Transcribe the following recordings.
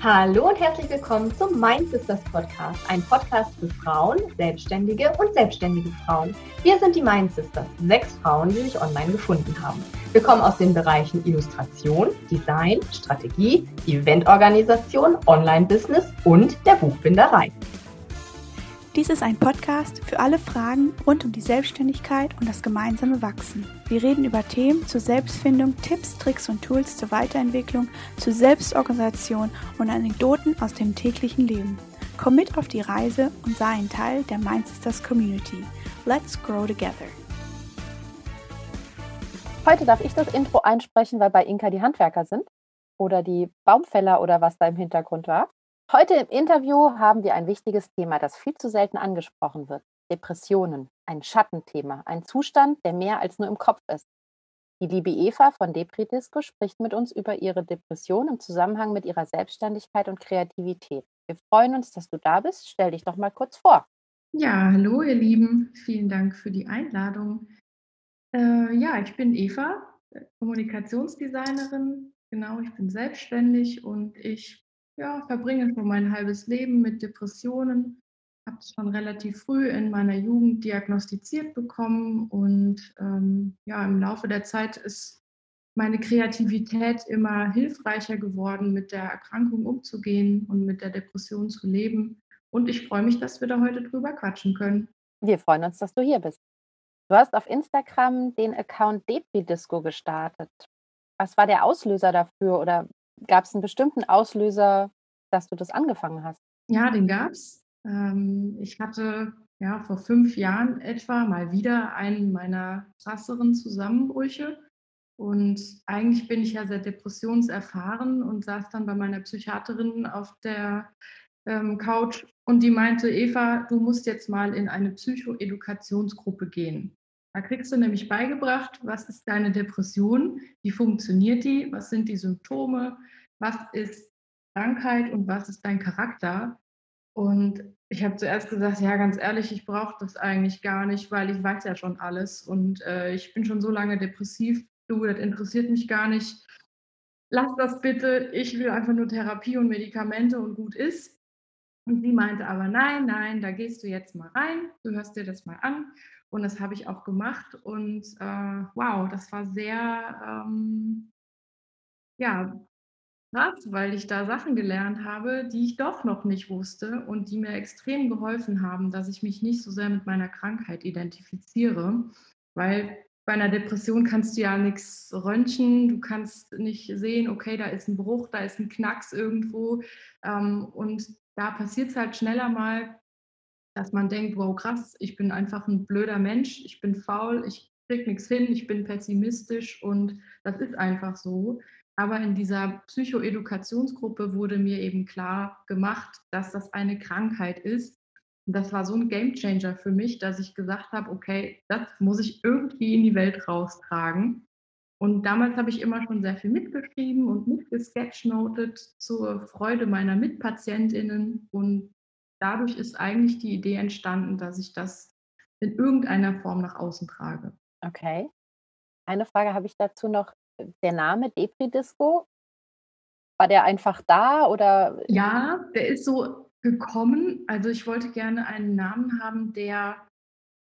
Hallo und herzlich willkommen zum Mind Sisters Podcast, ein Podcast für Frauen, Selbstständige und selbstständige Frauen. Wir sind die Mind Sisters, sechs Frauen, die sich online gefunden haben. Wir kommen aus den Bereichen Illustration, Design, Strategie, Eventorganisation, Online-Business und der Buchbinderei. Dies ist ein Podcast für alle Fragen rund um die Selbstständigkeit und das gemeinsame Wachsen. Wir reden über Themen zur Selbstfindung, Tipps, Tricks und Tools zur Weiterentwicklung, zur Selbstorganisation und Anekdoten aus dem täglichen Leben. Komm mit auf die Reise und sei ein Teil der Mindsisters Community. Let's grow together. Heute darf ich das Intro einsprechen, weil bei Inka die Handwerker sind oder die Baumfäller oder was da im Hintergrund war. Heute im Interview haben wir ein wichtiges Thema, das viel zu selten angesprochen wird. Depressionen, ein Schattenthema, ein Zustand, der mehr als nur im Kopf ist. Die liebe Eva von Depri-Disco spricht mit uns über ihre Depression im Zusammenhang mit ihrer Selbstständigkeit und Kreativität. Wir freuen uns, dass du da bist. Stell dich doch mal kurz vor. Ja, hallo ihr Lieben. Vielen Dank für die Einladung. Äh, ja, ich bin Eva, Kommunikationsdesignerin. Genau, ich bin selbstständig und ich ja, verbringe schon mein halbes Leben mit Depressionen. Habe es schon relativ früh in meiner Jugend diagnostiziert bekommen und ähm, ja, im Laufe der Zeit ist meine Kreativität immer hilfreicher geworden, mit der Erkrankung umzugehen und mit der Depression zu leben. Und ich freue mich, dass wir da heute drüber quatschen können. Wir freuen uns, dass du hier bist. Du hast auf Instagram den Account Depri Disco gestartet. Was war der Auslöser dafür oder Gab es einen bestimmten Auslöser, dass du das angefangen hast? Ja, den gab es. Ähm, ich hatte ja vor fünf Jahren etwa mal wieder einen meiner krasseren Zusammenbrüche. Und eigentlich bin ich ja sehr depressionserfahren und saß dann bei meiner Psychiaterin auf der ähm, Couch und die meinte, Eva, du musst jetzt mal in eine Psychoedukationsgruppe gehen. Da kriegst du nämlich beigebracht, was ist deine Depression, wie funktioniert die, was sind die Symptome, was ist Krankheit und was ist dein Charakter. Und ich habe zuerst gesagt, ja, ganz ehrlich, ich brauche das eigentlich gar nicht, weil ich weiß ja schon alles und äh, ich bin schon so lange depressiv. Du, das interessiert mich gar nicht. Lass das bitte. Ich will einfach nur Therapie und Medikamente und gut ist. Und sie meinte aber, nein, nein, da gehst du jetzt mal rein, du hörst dir das mal an. Und das habe ich auch gemacht. Und äh, wow, das war sehr, ähm, ja, krass, weil ich da Sachen gelernt habe, die ich doch noch nicht wusste und die mir extrem geholfen haben, dass ich mich nicht so sehr mit meiner Krankheit identifiziere. Weil bei einer Depression kannst du ja nichts röntgen, du kannst nicht sehen, okay, da ist ein Bruch, da ist ein Knacks irgendwo. Ähm, und da passiert es halt schneller mal, dass man denkt, wow, krass, ich bin einfach ein blöder Mensch, ich bin faul, ich krieg nichts hin, ich bin pessimistisch und das ist einfach so. Aber in dieser Psychoedukationsgruppe wurde mir eben klar gemacht, dass das eine Krankheit ist. Und das war so ein Gamechanger für mich, dass ich gesagt habe, okay, das muss ich irgendwie in die Welt raustragen. Und damals habe ich immer schon sehr viel mitgeschrieben und mitgesketchnotet zur Freude meiner Mitpatientinnen. Und dadurch ist eigentlich die Idee entstanden, dass ich das in irgendeiner Form nach außen trage. Okay. Eine Frage habe ich dazu noch. Der Name Depri Disco, war der einfach da oder? Ja, der ist so gekommen. Also ich wollte gerne einen Namen haben, der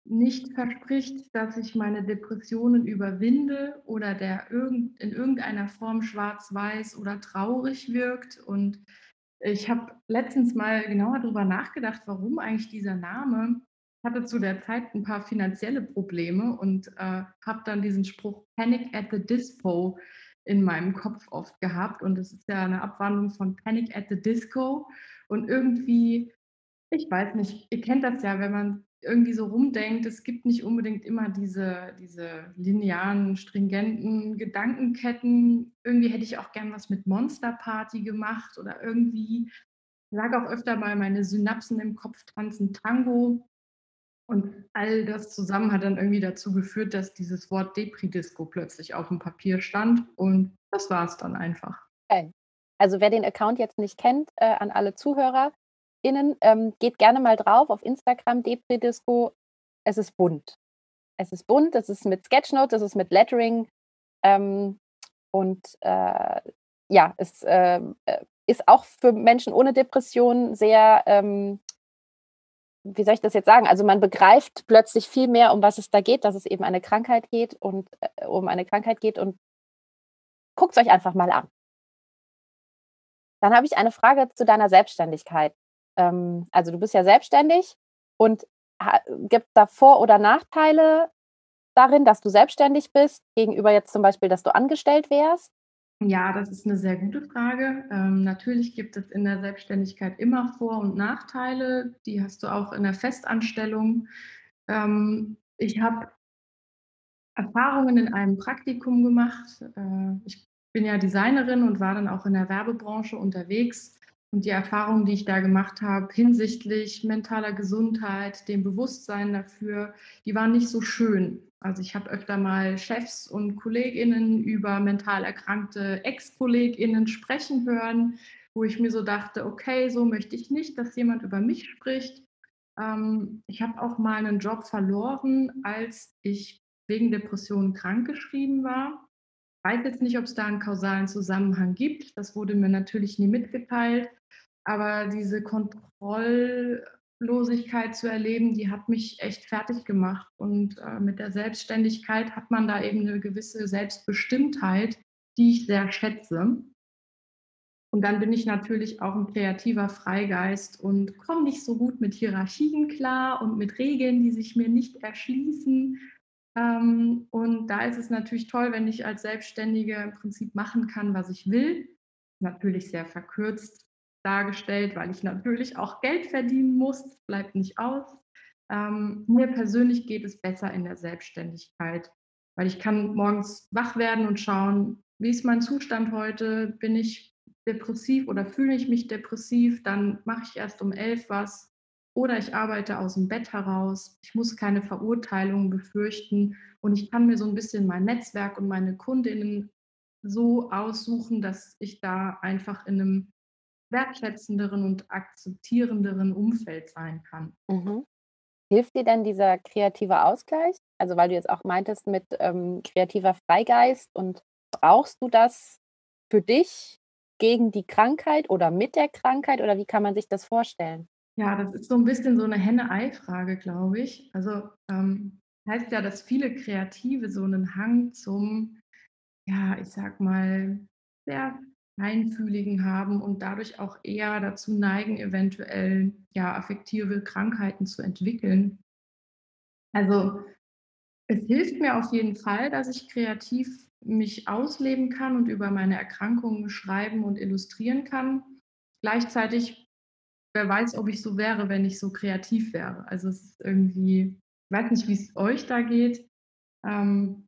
nicht verspricht, dass ich meine Depressionen überwinde oder der in irgendeiner Form schwarz-weiß oder traurig wirkt. Und ich habe letztens mal genauer darüber nachgedacht, warum eigentlich dieser Name. Ich hatte zu der Zeit ein paar finanzielle Probleme und äh, habe dann diesen Spruch Panic at the Dispo in meinem Kopf oft gehabt. Und es ist ja eine Abwandlung von Panic at the Disco. Und irgendwie, ich weiß nicht, ihr kennt das ja, wenn man irgendwie so rumdenkt, es gibt nicht unbedingt immer diese, diese linearen, stringenten Gedankenketten. Irgendwie hätte ich auch gern was mit Monster Party gemacht oder irgendwie, sage auch öfter mal, meine Synapsen im Kopf tanzen Tango. Und all das zusammen hat dann irgendwie dazu geführt, dass dieses Wort Depri-Disco plötzlich auf dem Papier stand. Und das war es dann einfach. Okay. Also wer den Account jetzt nicht kennt, äh, an alle Zuhörer, innen, ähm, geht gerne mal drauf auf Instagram, Depri-Disco. Es ist bunt. Es ist bunt, es ist mit Sketchnote, es ist mit Lettering. Ähm, und äh, ja, es äh, ist auch für Menschen ohne Depression sehr, ähm, wie soll ich das jetzt sagen? Also man begreift plötzlich viel mehr, um was es da geht, dass es eben eine Krankheit geht und äh, um eine Krankheit geht und guckt es euch einfach mal an. Dann habe ich eine Frage zu deiner Selbstständigkeit. Ähm, also du bist ja selbstständig und gibt da Vor- oder Nachteile darin, dass du selbstständig bist, gegenüber jetzt zum Beispiel, dass du angestellt wärst? Ja, das ist eine sehr gute Frage. Ähm, natürlich gibt es in der Selbstständigkeit immer Vor- und Nachteile. Die hast du auch in der Festanstellung. Ähm, ich habe Erfahrungen in einem Praktikum gemacht. Äh, ich bin ja Designerin und war dann auch in der Werbebranche unterwegs. Und die Erfahrungen, die ich da gemacht habe hinsichtlich mentaler Gesundheit, dem Bewusstsein dafür, die waren nicht so schön. Also ich habe öfter mal Chefs und Kolleginnen über mental erkrankte Ex-Kolleginnen sprechen hören, wo ich mir so dachte, okay, so möchte ich nicht, dass jemand über mich spricht. Ähm, ich habe auch mal einen Job verloren, als ich wegen Depressionen krankgeschrieben war weiß jetzt nicht, ob es da einen kausalen Zusammenhang gibt. Das wurde mir natürlich nie mitgeteilt. Aber diese Kontrolllosigkeit zu erleben, die hat mich echt fertig gemacht. Und äh, mit der Selbstständigkeit hat man da eben eine gewisse Selbstbestimmtheit, die ich sehr schätze. Und dann bin ich natürlich auch ein kreativer Freigeist und komme nicht so gut mit Hierarchien klar und mit Regeln, die sich mir nicht erschließen. Ähm, und da ist es natürlich toll, wenn ich als Selbstständige im Prinzip machen kann, was ich will. Natürlich sehr verkürzt dargestellt, weil ich natürlich auch Geld verdienen muss. Bleibt nicht aus. Ähm, mir persönlich geht es besser in der Selbstständigkeit, weil ich kann morgens wach werden und schauen, wie ist mein Zustand heute? Bin ich depressiv oder fühle ich mich depressiv? Dann mache ich erst um elf was oder ich arbeite aus dem Bett heraus. Ich muss keine Verurteilung befürchten und ich kann mir so ein bisschen mein Netzwerk und meine Kundinnen so aussuchen, dass ich da einfach in einem wertschätzenderen und akzeptierenderen Umfeld sein kann. Mhm. Hilft dir denn dieser kreative Ausgleich? Also weil du jetzt auch meintest mit ähm, kreativer Freigeist und brauchst du das für dich gegen die Krankheit oder mit der Krankheit oder wie kann man sich das vorstellen? Ja, das ist so ein bisschen so eine Henne-Ei-Frage, glaube ich. Also ähm, heißt ja, dass viele Kreative so einen Hang zum, ja, ich sag mal, sehr feinfühligen haben und dadurch auch eher dazu neigen, eventuell ja affektive Krankheiten zu entwickeln. Also es hilft mir auf jeden Fall, dass ich kreativ mich ausleben kann und über meine Erkrankungen schreiben und illustrieren kann. Gleichzeitig wer weiß, ob ich so wäre, wenn ich so kreativ wäre. Also es ist irgendwie, ich weiß nicht, wie es euch da geht. Ähm,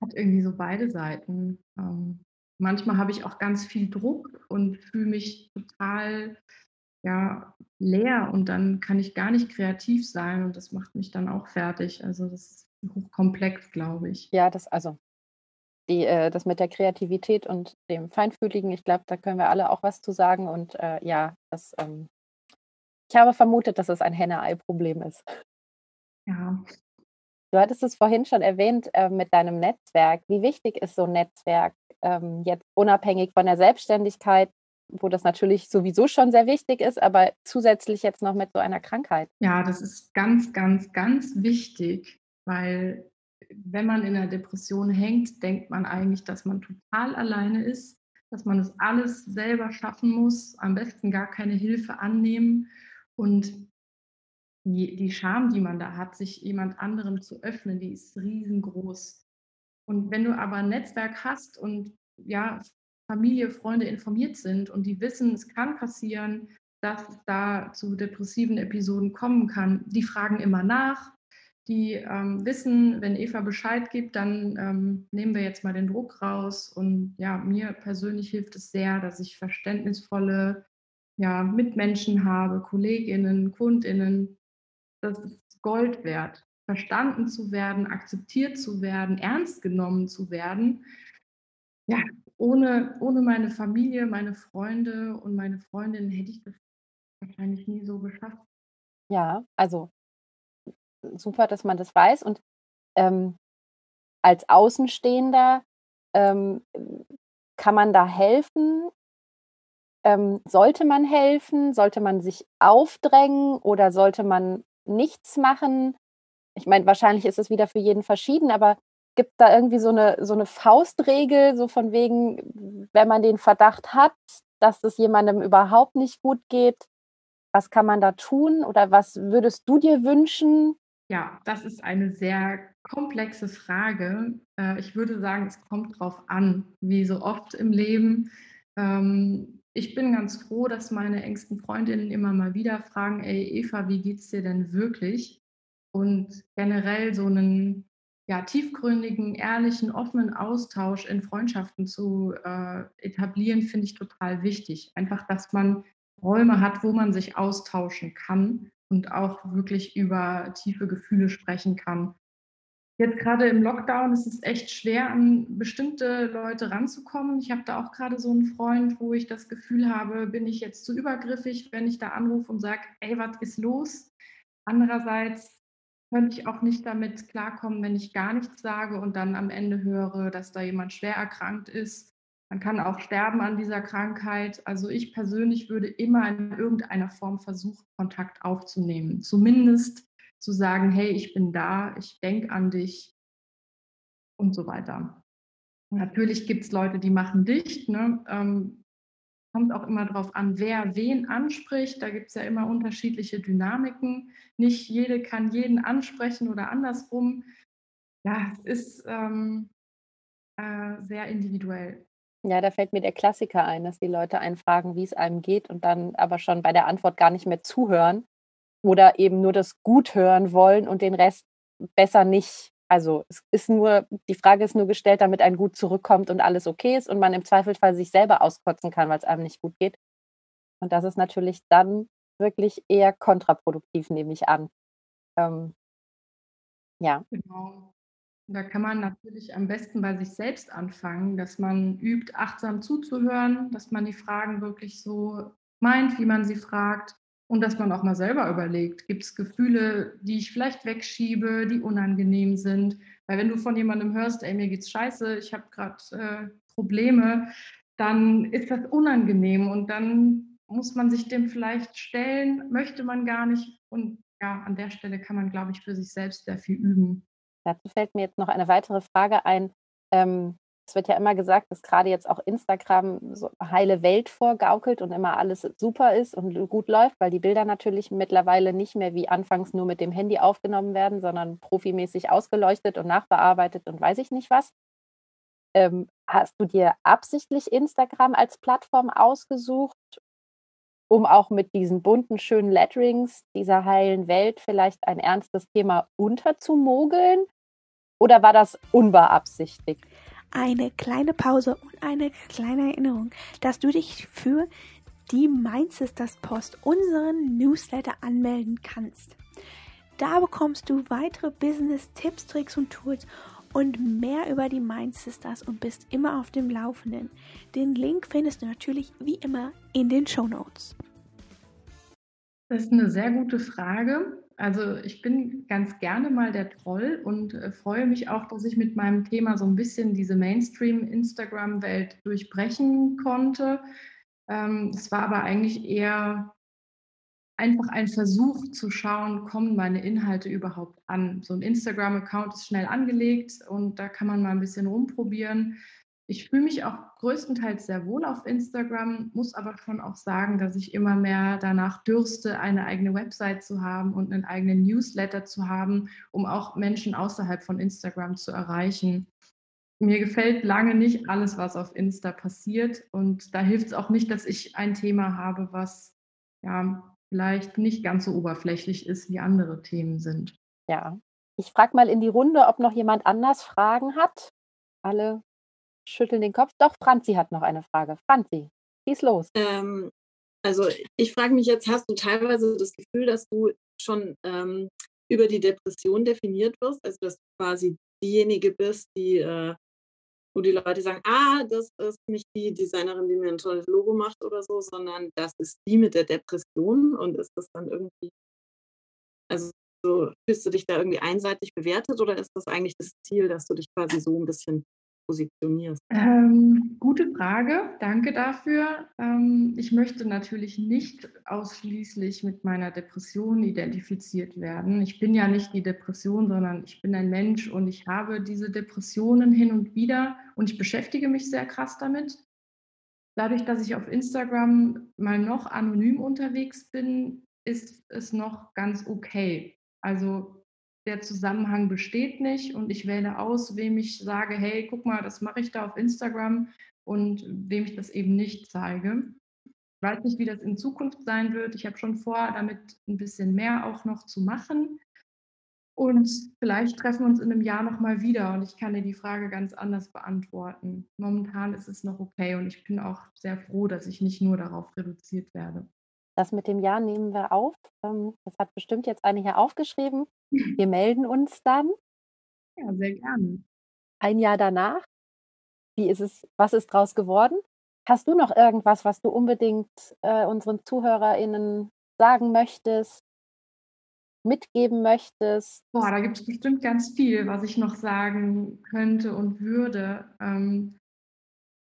hat irgendwie so beide Seiten. Ähm, manchmal habe ich auch ganz viel Druck und fühle mich total ja, leer und dann kann ich gar nicht kreativ sein und das macht mich dann auch fertig. Also das ist hochkomplex, glaube ich. Ja, das also die, äh, das mit der Kreativität und dem Feinfühligen, ich glaube, da können wir alle auch was zu sagen. Und äh, ja, das, ähm, ich habe vermutet, dass es ein Henne-Ei-Problem ist. Ja. Du hattest es vorhin schon erwähnt äh, mit deinem Netzwerk. Wie wichtig ist so ein Netzwerk ähm, jetzt unabhängig von der Selbstständigkeit, wo das natürlich sowieso schon sehr wichtig ist, aber zusätzlich jetzt noch mit so einer Krankheit? Ja, das ist ganz, ganz, ganz wichtig, weil wenn man in einer Depression hängt, denkt man eigentlich, dass man total alleine ist, dass man es alles selber schaffen muss, am besten gar keine Hilfe annehmen. Und die, die Scham, die man da hat, sich jemand anderem zu öffnen, die ist riesengroß. Und wenn du aber ein Netzwerk hast und ja, Familie, Freunde informiert sind und die wissen, es kann passieren, dass es da zu depressiven Episoden kommen kann, die fragen immer nach, die ähm, wissen, wenn Eva Bescheid gibt, dann ähm, nehmen wir jetzt mal den Druck raus. Und ja, mir persönlich hilft es sehr, dass ich verständnisvolle ja, Mitmenschen habe, Kolleginnen, Kundinnen. Das ist Gold wert, verstanden zu werden, akzeptiert zu werden, ernst genommen zu werden. Ja, ohne, ohne meine Familie, meine Freunde und meine Freundinnen hätte ich das wahrscheinlich nie so geschafft. Ja, also super, dass man das weiß. Und ähm, als Außenstehender ähm, kann man da helfen, Ähm, sollte man helfen? Sollte man sich aufdrängen oder sollte man nichts machen? Ich meine, wahrscheinlich ist es wieder für jeden verschieden, aber gibt da irgendwie so eine, so eine Faustregel, so von wegen, wenn man den Verdacht hat, dass es jemandem überhaupt nicht gut geht, was kann man da tun oder was würdest du dir wünschen? Ja, das ist eine sehr komplexe Frage. Äh, ich würde sagen, es kommt drauf an, wie so oft im Leben. Ähm, ich bin ganz froh, dass meine engsten Freundinnen immer mal wieder fragen, ey Eva, wie geht's dir denn wirklich? Und generell so einen ja, tiefgründigen, ehrlichen, offenen Austausch in Freundschaften zu äh, etablieren, finde ich total wichtig. Einfach, dass man Räume hat, wo man sich austauschen kann und auch wirklich über tiefe Gefühle sprechen kann. Jetzt gerade im Lockdown ist es echt schwer, an bestimmte Leute ranzukommen. Ich habe da auch gerade so einen Freund, wo ich das Gefühl habe, bin ich jetzt zu übergriffig, wenn ich da anrufe und sage, ey, was ist los? Andererseits könnte ich auch nicht damit klarkommen, wenn ich gar nichts sage und dann am Ende höre, dass da jemand schwer erkrankt ist. Man kann auch sterben an dieser Krankheit. Also ich persönlich würde immer in irgendeiner Form versuchen, Kontakt aufzunehmen. Zumindest zu sagen, hey, ich bin da, ich denke an dich und so weiter. Natürlich gibt es Leute, die machen dicht. Ne? Ähm, kommt auch immer darauf an, wer wen anspricht. Da gibt es ja immer unterschiedliche Dynamiken. Nicht jede kann jeden ansprechen oder andersrum. Ja, es ist ähm, äh, sehr individuell. Ja, da fällt mir der Klassiker ein, dass die Leute einen fragen, wie es einem geht und dann aber schon bei der Antwort gar nicht mehr zuhören oder eben nur das Gut hören wollen und den Rest besser nicht. Also es ist nur, die Frage ist nur gestellt, damit ein Gut zurückkommt und alles okay ist und man im Zweifelsfall sich selber auskotzen kann, weil es einem nicht gut geht. Und das ist natürlich dann wirklich eher kontraproduktiv, nehme ich an. Ähm, ja. Genau. Da kann man natürlich am besten bei sich selbst anfangen, dass man übt, achtsam zuzuhören, dass man die Fragen wirklich so meint, wie man sie fragt und dass man auch mal selber überlegt, gibt es Gefühle, die ich vielleicht wegschiebe, die unangenehm sind. Weil wenn du von jemandem hörst, ey, mir geht's scheiße, ich habe gerade äh, Probleme, dann ist das unangenehm und dann muss man sich dem vielleicht stellen, möchte man gar nicht. Und ja, an der Stelle kann man, glaube ich, für sich selbst sehr viel üben. Dazu fällt mir jetzt noch eine weitere Frage ein. Ähm, es wird ja immer gesagt, dass gerade jetzt auch Instagram so heile Welt vorgaukelt und immer alles super ist und gut läuft, weil die Bilder natürlich mittlerweile nicht mehr wie anfangs nur mit dem Handy aufgenommen werden, sondern profimäßig ausgeleuchtet und nachbearbeitet und weiß ich nicht was. Ähm, hast du dir absichtlich Instagram als Plattform ausgesucht, um auch mit diesen bunten, schönen Letterings dieser heilen Welt vielleicht ein ernstes Thema unterzumogeln? Oder war das unbeabsichtigt? Eine kleine Pause und eine kleine Erinnerung, dass du dich für die Mind Sisters Post, unseren Newsletter, anmelden kannst. Da bekommst du weitere Business-Tipps, Tricks und Tools und mehr über die Mind Sisters und bist immer auf dem Laufenden. Den Link findest du natürlich wie immer in den Show Notes. Das ist eine sehr gute Frage. Also ich bin ganz gerne mal der Troll und äh, freue mich auch, dass ich mit meinem Thema so ein bisschen diese Mainstream-Instagram-Welt durchbrechen konnte. Ähm, es war aber eigentlich eher einfach ein Versuch zu schauen, kommen meine Inhalte überhaupt an. So ein Instagram-Account ist schnell angelegt und da kann man mal ein bisschen rumprobieren. Ich fühle mich auch größtenteils sehr wohl auf Instagram, muss aber schon auch sagen, dass ich immer mehr danach dürste, eine eigene Website zu haben und einen eigenen Newsletter zu haben, um auch Menschen außerhalb von Instagram zu erreichen. Mir gefällt lange nicht alles, was auf Insta passiert und da hilft es auch nicht, dass ich ein Thema habe, was ja vielleicht nicht ganz so oberflächlich ist, wie andere Themen sind. Ja, ich frage mal in die Runde, ob noch jemand anders Fragen hat. Alle schütteln den Kopf. Doch, Franzi hat noch eine Frage. Franzi, schieß los. Ähm, also ich frage mich jetzt, hast du teilweise das Gefühl, dass du schon ähm, über die Depression definiert wirst? Also dass du quasi diejenige bist, die, äh, wo die Leute sagen, ah, das ist nicht die Designerin, die mir ein tolles Logo macht oder so, sondern das ist die mit der Depression und ist das dann irgendwie, also so, fühlst du dich da irgendwie einseitig bewertet oder ist das eigentlich das Ziel, dass du dich quasi so ein bisschen positionierst? Ähm, gute Frage, danke dafür. Ähm, ich möchte natürlich nicht ausschließlich mit meiner Depression identifiziert werden. Ich bin ja nicht die Depression, sondern ich bin ein Mensch und ich habe diese Depressionen hin und wieder und ich beschäftige mich sehr krass damit. Dadurch, dass ich auf Instagram mal noch anonym unterwegs bin, ist es noch ganz okay. Also der Zusammenhang besteht nicht und ich wähle aus, wem ich sage, hey, guck mal, das mache ich da auf Instagram und wem ich das eben nicht zeige. Ich weiß nicht, wie das in Zukunft sein wird. Ich habe schon vor, damit ein bisschen mehr auch noch zu machen. Und vielleicht treffen wir uns in einem Jahr nochmal wieder und ich kann dir die Frage ganz anders beantworten. Momentan ist es noch okay und ich bin auch sehr froh, dass ich nicht nur darauf reduziert werde. Das mit dem Jahr nehmen wir auf. Ähm, das hat bestimmt jetzt eine hier aufgeschrieben. Wir melden uns dann. Ja, sehr gerne. Ein Jahr danach. Wie ist es, was ist draus geworden? Hast du noch irgendwas, was du unbedingt äh, unseren ZuhörerInnen sagen möchtest, mitgeben möchtest? Boah, da gibt es bestimmt ganz viel, was ich noch sagen könnte und würde. Ähm,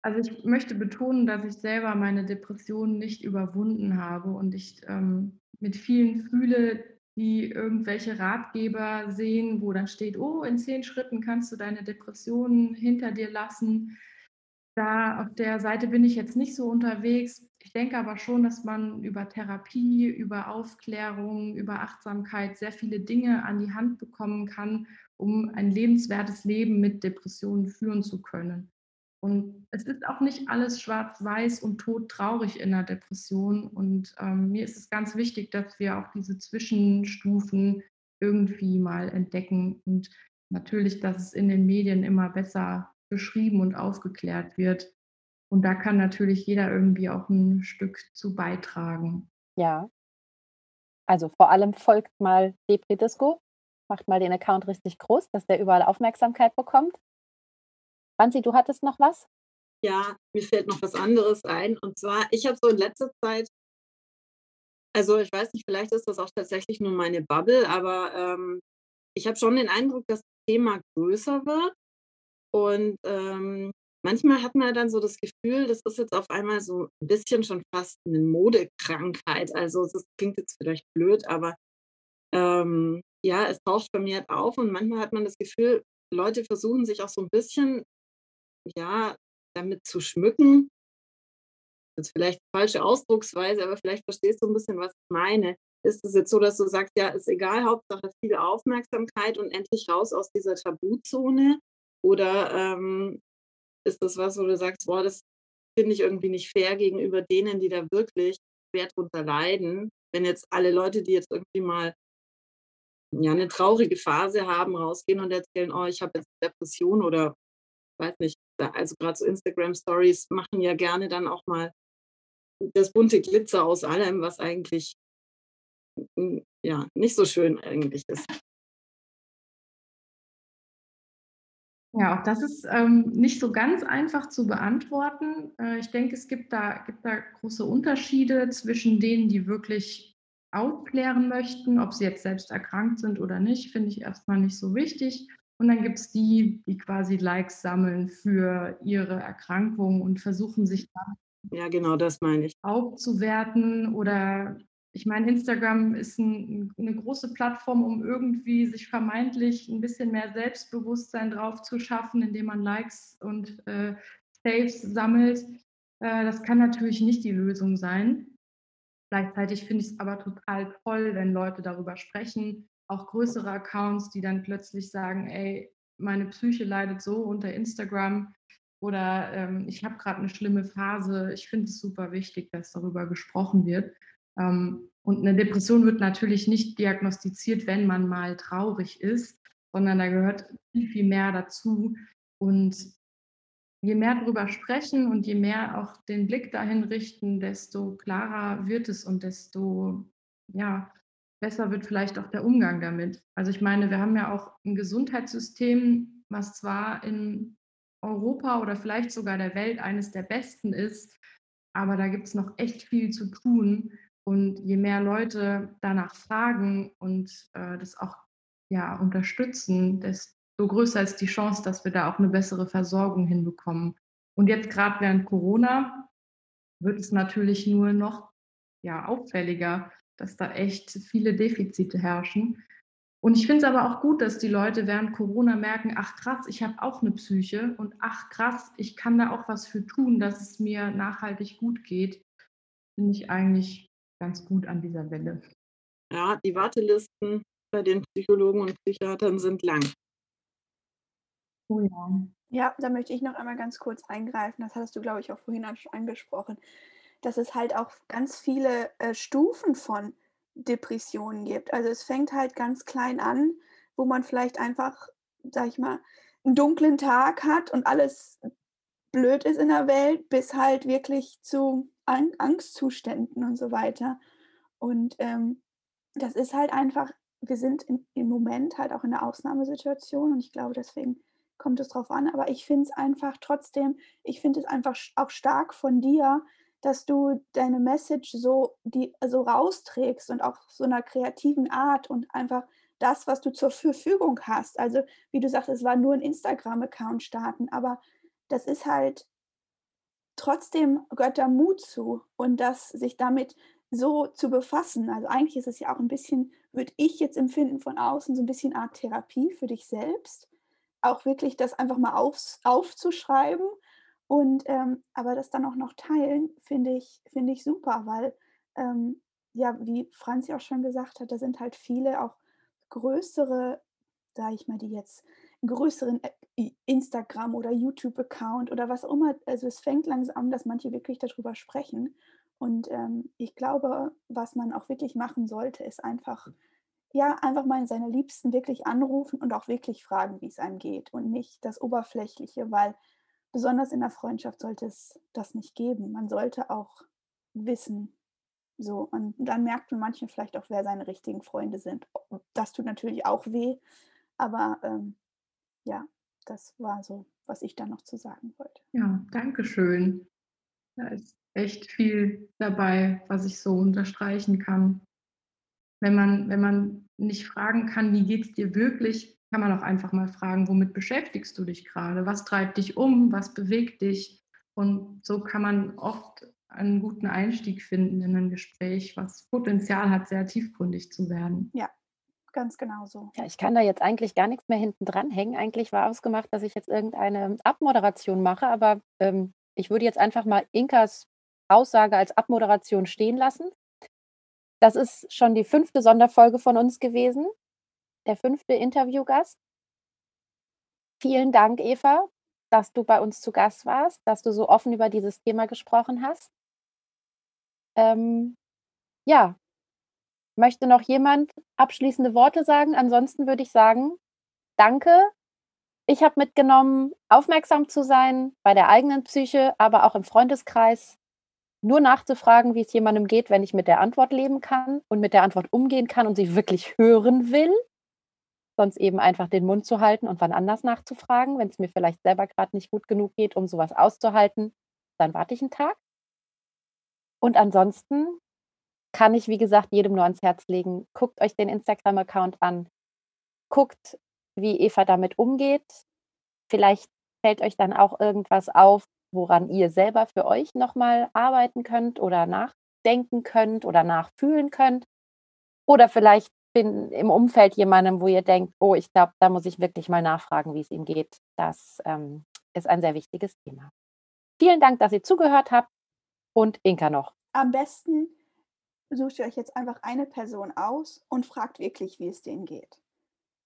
also ich möchte betonen, dass ich selber meine Depression nicht überwunden habe und ich ähm, mit vielen fühle, die irgendwelche Ratgeber sehen, wo dann steht, oh, in zehn Schritten kannst du deine Depression hinter dir lassen. Da auf der Seite bin ich jetzt nicht so unterwegs. Ich denke aber schon, dass man über Therapie, über Aufklärung, über Achtsamkeit sehr viele Dinge an die Hand bekommen kann, um ein lebenswertes Leben mit Depressionen führen zu können. Und es ist auch nicht alles schwarz-weiß und todtraurig in der Depression. Und ähm, mir ist es ganz wichtig, dass wir auch diese Zwischenstufen irgendwie mal entdecken. Und natürlich, dass es in den Medien immer besser beschrieben und aufgeklärt wird. Und da kann natürlich jeder irgendwie auch ein Stück zu beitragen. Ja. Also vor allem folgt mal Depredisco, macht mal den Account richtig groß, dass der überall Aufmerksamkeit bekommt. Franzi, du hattest noch was? Ja, mir fällt noch was anderes ein. Und zwar, ich habe so in letzter Zeit, also ich weiß nicht, vielleicht ist das auch tatsächlich nur meine Bubble, aber ähm, ich habe schon den Eindruck, dass das Thema größer wird. Und ähm, manchmal hat man dann so das Gefühl, das ist jetzt auf einmal so ein bisschen schon fast eine Modekrankheit. Also das klingt jetzt vielleicht blöd, aber ähm, ja, es taucht vermehrt auf und manchmal hat man das Gefühl, Leute versuchen sich auch so ein bisschen ja, damit zu schmücken. Das ist vielleicht falsche Ausdrucksweise, aber vielleicht verstehst du ein bisschen, was ich meine. Ist es jetzt so, dass du sagst, ja, ist egal, Hauptsache viel Aufmerksamkeit und endlich raus aus dieser Tabuzone? Oder ähm, ist das was, wo du sagst, boah, das finde ich irgendwie nicht fair gegenüber denen, die da wirklich schwer drunter leiden? Wenn jetzt alle Leute, die jetzt irgendwie mal ja, eine traurige Phase haben, rausgehen und erzählen, oh, ich habe jetzt Depression oder weiß nicht, also gerade so Instagram-Stories machen ja gerne dann auch mal das bunte Glitzer aus allem, was eigentlich ja nicht so schön eigentlich ist. Ja, auch das ist ähm, nicht so ganz einfach zu beantworten. Äh, ich denke, es gibt da, gibt da große Unterschiede zwischen denen, die wirklich aufklären möchten, ob sie jetzt selbst erkrankt sind oder nicht, finde ich erstmal nicht so wichtig. Und dann gibt es die, die quasi Likes sammeln für ihre Erkrankung und versuchen sich dann ja, genau, das meine ich. aufzuwerten. Oder ich meine, Instagram ist ein, eine große Plattform, um irgendwie sich vermeintlich ein bisschen mehr Selbstbewusstsein drauf zu schaffen, indem man Likes und äh, Saves sammelt. Äh, das kann natürlich nicht die Lösung sein. Gleichzeitig finde ich es aber total toll, wenn Leute darüber sprechen, auch größere Accounts, die dann plötzlich sagen, ey, meine Psyche leidet so unter Instagram oder ähm, ich habe gerade eine schlimme Phase. Ich finde es super wichtig, dass darüber gesprochen wird. Ähm, und eine Depression wird natürlich nicht diagnostiziert, wenn man mal traurig ist, sondern da gehört viel, viel mehr dazu. Und je mehr darüber sprechen und je mehr auch den Blick dahin richten, desto klarer wird es und desto ja, besser wird vielleicht auch der Umgang damit. Also ich meine, wir haben ja auch ein Gesundheitssystem, was zwar in Europa oder vielleicht sogar der Welt eines der besten ist, aber da gibt es noch echt viel zu tun. Und je mehr Leute danach fragen und äh, das auch ja, unterstützen, desto größer ist die Chance, dass wir da auch eine bessere Versorgung hinbekommen. Und jetzt gerade während Corona wird es natürlich nur noch ja, auffälliger, dass da echt viele Defizite herrschen. Und ich finde es aber auch gut, dass die Leute während Corona merken, ach krass, ich habe auch eine Psyche und ach krass, ich kann da auch was für tun, dass es mir nachhaltig gut geht. Finde ich eigentlich ganz gut an dieser Welle. Ja, die Wartelisten bei den Psychologen und Psychiatern sind lang. Oh ja. Ja, da möchte ich noch einmal ganz kurz eingreifen. Das hattest du, glaube ich, auch vorhin schon angesprochen, dass es halt auch ganz viele äh, Stufen von Depressionen gibt. Also es fängt halt ganz klein an, wo man vielleicht einfach, sag ich mal, einen dunklen Tag hat und alles blöd ist in der Welt, bis halt wirklich zu An Angstzuständen und so weiter. Und ähm, das ist halt einfach, wir sind in, im Moment halt auch in einer Ausnahmesituation und ich glaube, deswegen kommt es drauf an. Aber ich finde es einfach trotzdem, ich finde es einfach auch stark von dir, dass du deine Message so, die, so rausträgst und auch so einer kreativen Art und einfach das, was du zur Verfügung hast. Also, wie du sagst, es war nur ein Instagram-Account starten, aber das ist halt trotzdem gehört da Mut zu und das sich damit so zu befassen. Also eigentlich ist es ja auch ein bisschen, würde ich jetzt empfinden von außen, so ein bisschen Art Therapie für dich selbst. Auch wirklich das einfach mal auf, aufzuschreiben und ähm, aber das dann auch noch teilen, finde ich, finde ich super, weil ähm, ja, wie Franzi auch schon gesagt hat, da sind halt viele auch größere, sage ich mal, die jetzt größeren äh, Instagram oder YouTube-Account oder was auch immer. Also es fängt langsam an, dass manche wirklich darüber sprechen. Und ähm, ich glaube, was man auch wirklich machen sollte, ist einfach, ja, einfach mal seine Liebsten wirklich anrufen und auch wirklich fragen, wie es einem geht und nicht das Oberflächliche, weil besonders in der Freundschaft sollte es das nicht geben. Man sollte auch wissen, so, und dann merkt man manchmal vielleicht auch, wer seine richtigen Freunde sind. Das tut natürlich auch weh, aber ähm, ja, das war so, was ich da noch zu sagen wollte. Ja, danke schön. Da ist echt viel dabei, was ich so unterstreichen kann. Wenn man, wenn man nicht fragen kann, wie geht es dir wirklich, kann man auch einfach mal fragen, womit beschäftigst du dich gerade? Was treibt dich um? Was bewegt dich? Und so kann man oft einen guten Einstieg finden in ein Gespräch, was Potenzial hat, sehr tiefgründig zu werden. Ja, ganz genau so. Ja, ich kann da jetzt eigentlich gar nichts mehr hinten dran hängen. Eigentlich war ausgemacht, dass ich jetzt irgendeine Abmoderation mache, aber ähm, ich würde jetzt einfach mal Inkas Aussage als Abmoderation stehen lassen. Das ist schon die fünfte Sonderfolge von uns gewesen der fünfte Interviewgast. Vielen Dank, Eva, dass du bei uns zu Gast warst, dass du so offen über dieses Thema gesprochen hast. Ähm, ja, möchte noch jemand abschließende Worte sagen? Ansonsten würde ich sagen, danke. Ich habe mitgenommen, aufmerksam zu sein bei der eigenen Psyche, aber auch im Freundeskreis. Nur nachzufragen, wie es jemandem geht, wenn ich mit der Antwort leben kann und mit der Antwort umgehen kann und sie wirklich hören will sonst eben einfach den Mund zu halten und wann anders nachzufragen, wenn es mir vielleicht selber gerade nicht gut genug geht, um sowas auszuhalten, dann warte ich einen Tag. Und ansonsten kann ich, wie gesagt, jedem nur ans Herz legen, guckt euch den Instagram-Account an, guckt, wie Eva damit umgeht. Vielleicht fällt euch dann auch irgendwas auf, woran ihr selber für euch nochmal arbeiten könnt oder nachdenken könnt oder nachfühlen könnt. Oder vielleicht bin im Umfeld jemandem, wo ihr denkt, oh, ich glaube, da muss ich wirklich mal nachfragen, wie es ihm geht. Das ähm, ist ein sehr wichtiges Thema. Vielen Dank, dass ihr zugehört habt und Inka noch. Am besten sucht ihr euch jetzt einfach eine Person aus und fragt wirklich, wie es denen geht.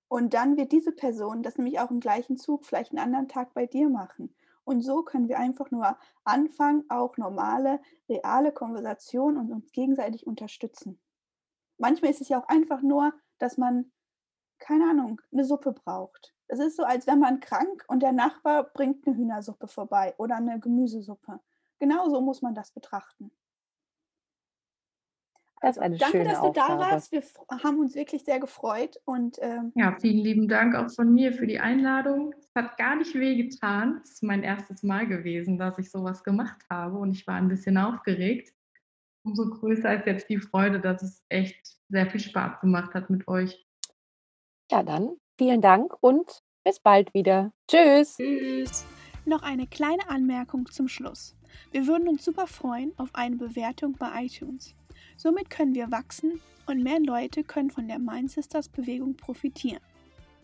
Und dann wird diese Person das nämlich auch im gleichen Zug vielleicht einen anderen Tag bei dir machen. Und so können wir einfach nur anfangen, auch normale, reale Konversationen und uns gegenseitig unterstützen manchmal ist es ja auch einfach nur, dass man, keine Ahnung, eine Suppe braucht. Es ist so, als wäre man krank und der Nachbar bringt eine Hühnersuppe vorbei oder eine Gemüsesuppe. Genauso muss man das betrachten. Das ist eine Danke, schöne dass du Aufgabe. da warst. Wir haben uns wirklich sehr gefreut. Und ähm, ja, vielen lieben Dank auch von mir für die Einladung. Es hat gar nicht weh getan. Es ist mein erstes Mal gewesen, dass ich sowas gemacht habe und ich war ein bisschen aufgeregt umso größer ist jetzt die Freude, dass es echt sehr viel Spaß gemacht hat mit euch. Ja, dann vielen Dank und Bis bald wieder. Tschüss. Tschüss. Noch eine kleine Anmerkung zum Schluss. Wir würden uns super freuen auf eine Bewertung bei iTunes. Somit können wir wachsen und mehr Leute können von der Mind Sisters Bewegung profitieren.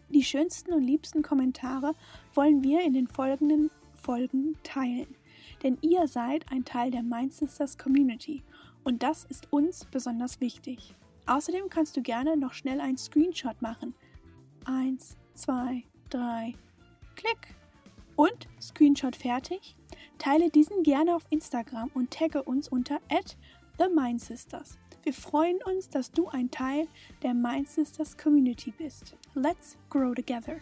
Die schönsten und liebsten Kommentare wollen wir in den folgenden Folgen teilen, denn ihr seid ein Teil der Mind Sisters Community und das ist uns besonders wichtig. Außerdem kannst du gerne noch schnell einen Screenshot machen. Eins, zwei, drei, klick. Und Screenshot fertig. Teile diesen gerne auf Instagram und tagge uns unter @themindSisters. Wir freuen uns, dass du ein Teil der Mind Sisters Community bist. Let's grow together.